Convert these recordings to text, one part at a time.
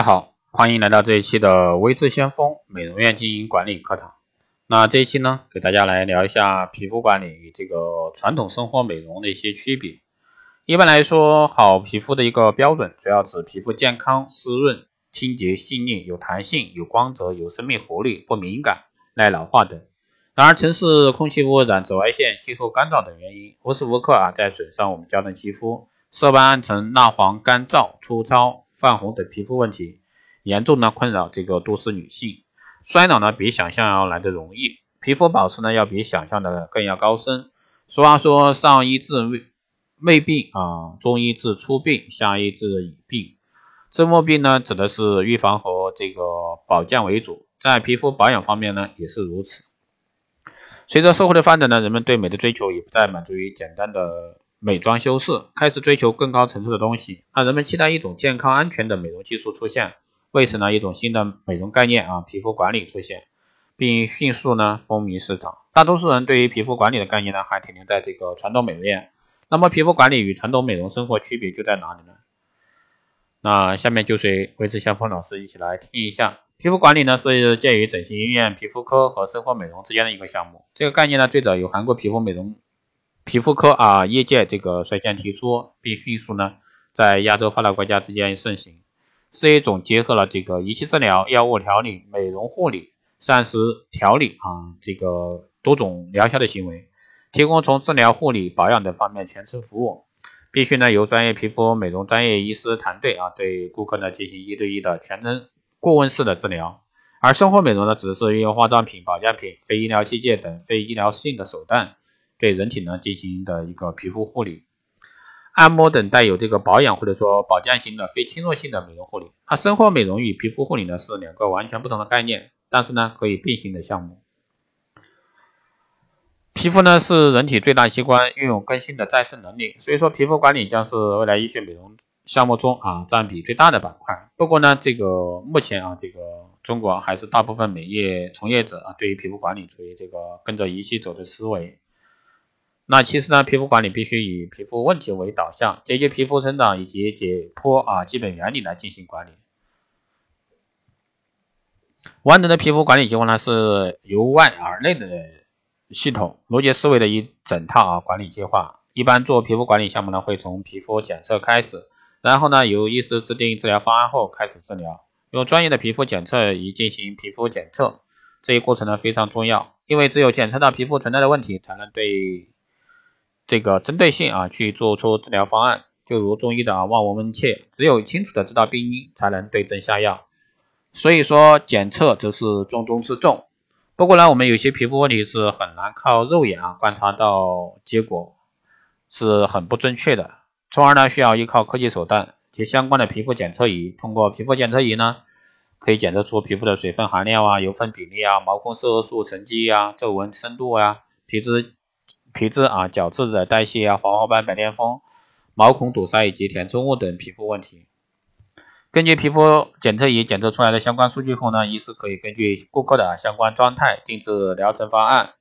大家好，欢迎来到这一期的微智先锋美容院经营管理课堂。那这一期呢，给大家来聊一下皮肤管理与这个传统生活美容的一些区别。一般来说，好皮肤的一个标准，主要指皮肤健康、湿润、清洁、细腻、有弹性、有光泽、有生命活力、不敏感、耐老化等。然而，城市空气污染、紫外线、气候干燥等原因，无时无刻啊在损伤我们娇嫩肌肤，色斑暗沉、蜡黄、干燥、粗糙。泛红等皮肤问题严重呢，困扰这个都市女性。衰老呢，比想象要来的容易，皮肤保持呢，要比想象的更要高深。俗话说，上医治未未病啊，中医治初病，下医治已病。治末病呢，指的是预防和这个保健为主，在皮肤保养方面呢，也是如此。随着社会的发展呢，人们对美的追求也不再满足于简单的。美妆修饰开始追求更高层次的东西，那人们期待一种健康安全的美容技术出现，为此呢，一种新的美容概念啊，皮肤管理出现，并迅速呢风靡市场。大多数人对于皮肤管理的概念呢，还停留在这个传统美容院。那么，皮肤管理与传统美容生活区别就在哪里呢？那下面就随维持相锋老师一起来听一下，皮肤管理呢是介于整形医院、皮肤科和生活美容之间的一个项目。这个概念呢，最早由韩国皮肤美容。皮肤科啊，业界这个率先提出，并迅速呢在亚洲发达国家之间盛行，是一种结合了这个仪器治疗、药物调理、美容护理、膳食调理啊这个多种疗效的行为，提供从治疗、护理、保养等方面全程服务，必须呢由专业皮肤美容专业医师团队啊对顾客呢进行一对一的全程顾问式的治疗，而生活美容呢只是运用化妆品、保健品、非医疗器械等非医疗性的手段。对人体呢进行的一个皮肤护理、按摩等带有这个保养或者说保健型的非侵入性的美容护理。它生活美容与皮肤护理呢是两个完全不同的概念，但是呢可以并行的项目。皮肤呢是人体最大器官，拥有更新的再生能力，所以说皮肤管理将是未来医学美容项目中啊占比最大的板块。不过呢，这个目前啊这个中国还是大部分美业从业者啊对于皮肤管理处于这个跟着仪器走的思维。那其实呢，皮肤管理必须以皮肤问题为导向，解决皮肤生长以及解剖啊基本原理来进行管理。完整的皮肤管理计划呢，是由外而内的系统逻辑思维的一整套啊管理计划。一般做皮肤管理项目呢，会从皮肤检测开始，然后呢，由医师制定治疗方案后开始治疗，用专业的皮肤检测仪进行皮肤检测。这一过程呢非常重要，因为只有检测到皮肤存在的问题，才能对。这个针对性啊，去做出治疗方案，就如中医的望闻问切，只有清楚的知道病因，才能对症下药。所以说检测则是重中之重。不过呢，我们有些皮肤问题是很难靠肉眼啊观察到结果，是很不准确的，从而呢需要依靠科技手段及相关的皮肤检测仪。通过皮肤检测仪呢，可以检测出皮肤的水分含量啊、油分比例啊、毛孔色素沉积啊、皱纹深度啊、皮脂。皮质啊、角质的代谢啊、黄褐斑、白癜风、毛孔堵塞以及填充物等皮肤问题。根据皮肤检测仪检测出来的相关数据后呢，医师可以根据顾客的相关状态定制疗程方案，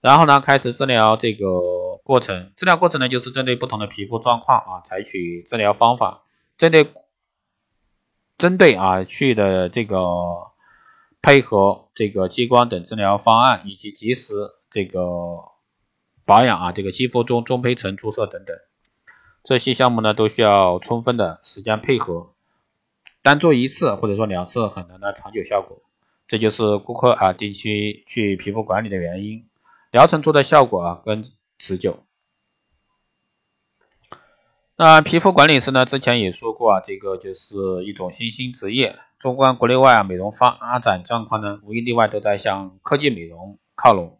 然后呢开始治疗这个过程。治疗过程呢就是针对不同的皮肤状况啊，采取治疗方法，针对针对啊去的这个配合这个激光等治疗方案，以及及时这个。保养啊，这个肌肤中中胚层注射等等，这些项目呢都需要充分的时间配合，单做一次或者说两次很难的长久效果，这就是顾客啊定期去皮肤管理的原因，疗程做的效果啊更持久。那皮肤管理师呢，之前也说过啊，这个就是一种新兴职业，纵观国内外啊，美容发展状况呢，无一例外都在向科技美容靠拢。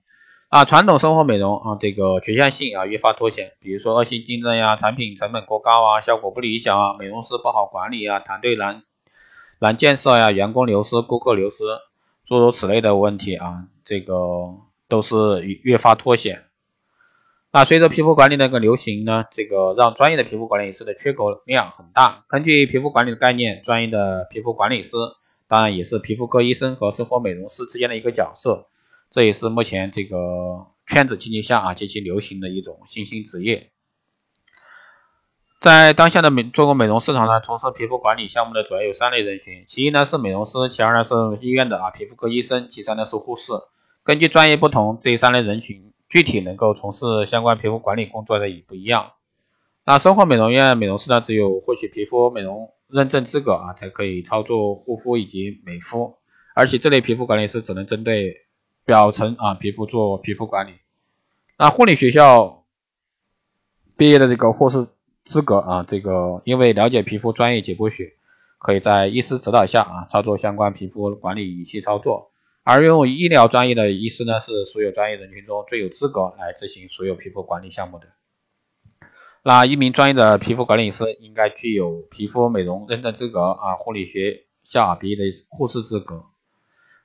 啊，传统生活美容啊，这个局限性啊越发凸显。比如说恶性竞争呀，产品成本过高啊，效果不理想啊，美容师不好管理啊，团队难难建设呀，员工流失、顾客流失，诸如此类的问题啊，这个都是越发凸显。那随着皮肤管理的一个流行呢，这个让专业的皮肤管理师的缺口量很大。根据皮肤管理的概念，专业的皮肤管理师当然也是皮肤科医生和生活美容师之间的一个角色。这也是目前这个圈子经济下啊极其流行的一种新兴职业。在当下的美中国美容市场上，从事皮肤管理项目的主要有三类人群，其一呢是美容师，其二呢是医院的啊皮肤科医生，其三呢是护士。根据专业不同，这三类人群具体能够从事相关皮肤管理工作的也不一样。那生活美容院美容师呢，只有获取皮肤美容认证资格啊，才可以操作护肤以及美肤，而且这类皮肤管理师只能针对表层啊皮肤做皮肤管理。那护理学校毕业的这个护士。资格啊，这个因为了解皮肤专业解剖学，可以在医师指导下啊操作相关皮肤管理仪器操作。而拥有医疗专业的医师呢，是所有专业人群中最有资格来执行所有皮肤管理项目的。那一名专业的皮肤管理师应该具有皮肤美容认证资格啊，护理学校毕业的护士资格，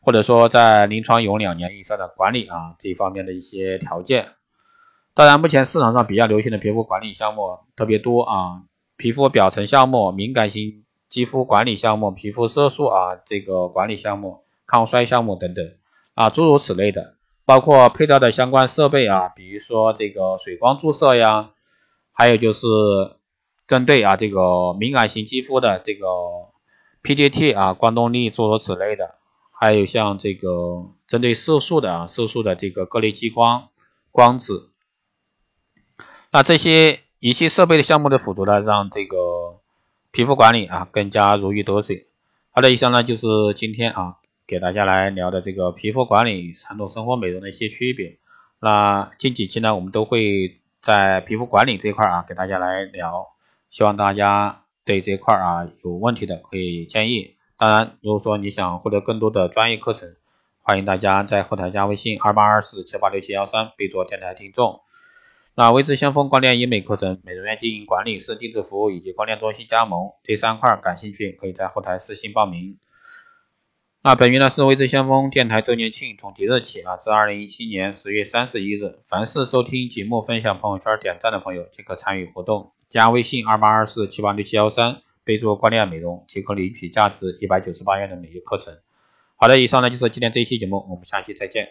或者说在临床有两年以上的管理啊这一方面的一些条件。当然，目前市场上比较流行的皮肤管理项目特别多啊，皮肤表层项目、敏感型肌肤管理项目、皮肤色素啊这个管理项目、抗衰项目等等啊，诸如此类的，包括配套的相关设备啊，比如说这个水光注射呀，还有就是针对啊这个敏感型肌肤的这个 PDT 啊光动力诸如此类的，还有像这个针对色素的啊色素的这个各类激光光子。那这些仪器设备的项目的辅助呢，让这个皮肤管理啊更加如鱼得水。好的，以上呢就是今天啊给大家来聊的这个皮肤管理与传统生活美容的一些区别。那近几期呢，我们都会在皮肤管理这块啊给大家来聊，希望大家对这块啊有问题的可以建议。当然，如果说你想获得更多的专业课程，欢迎大家在后台加微信二八二四七八六七幺三，备注电台听众。那微智先锋光电医美课程、美容院经营管理师定制服务以及光电中心加盟这三块感兴趣，可以在后台私信报名。那本月呢是微智先锋电台周年庆，从即日起啊至二零一七年十月三十一日，凡是收听节目、分享朋友圈、点赞的朋友即可参与活动，加微信二八二四七八六七幺三，备注光电美容即可领取价值一百九十八元的美业课程。好的，以上呢就是今天这一期节目，我们下期再见。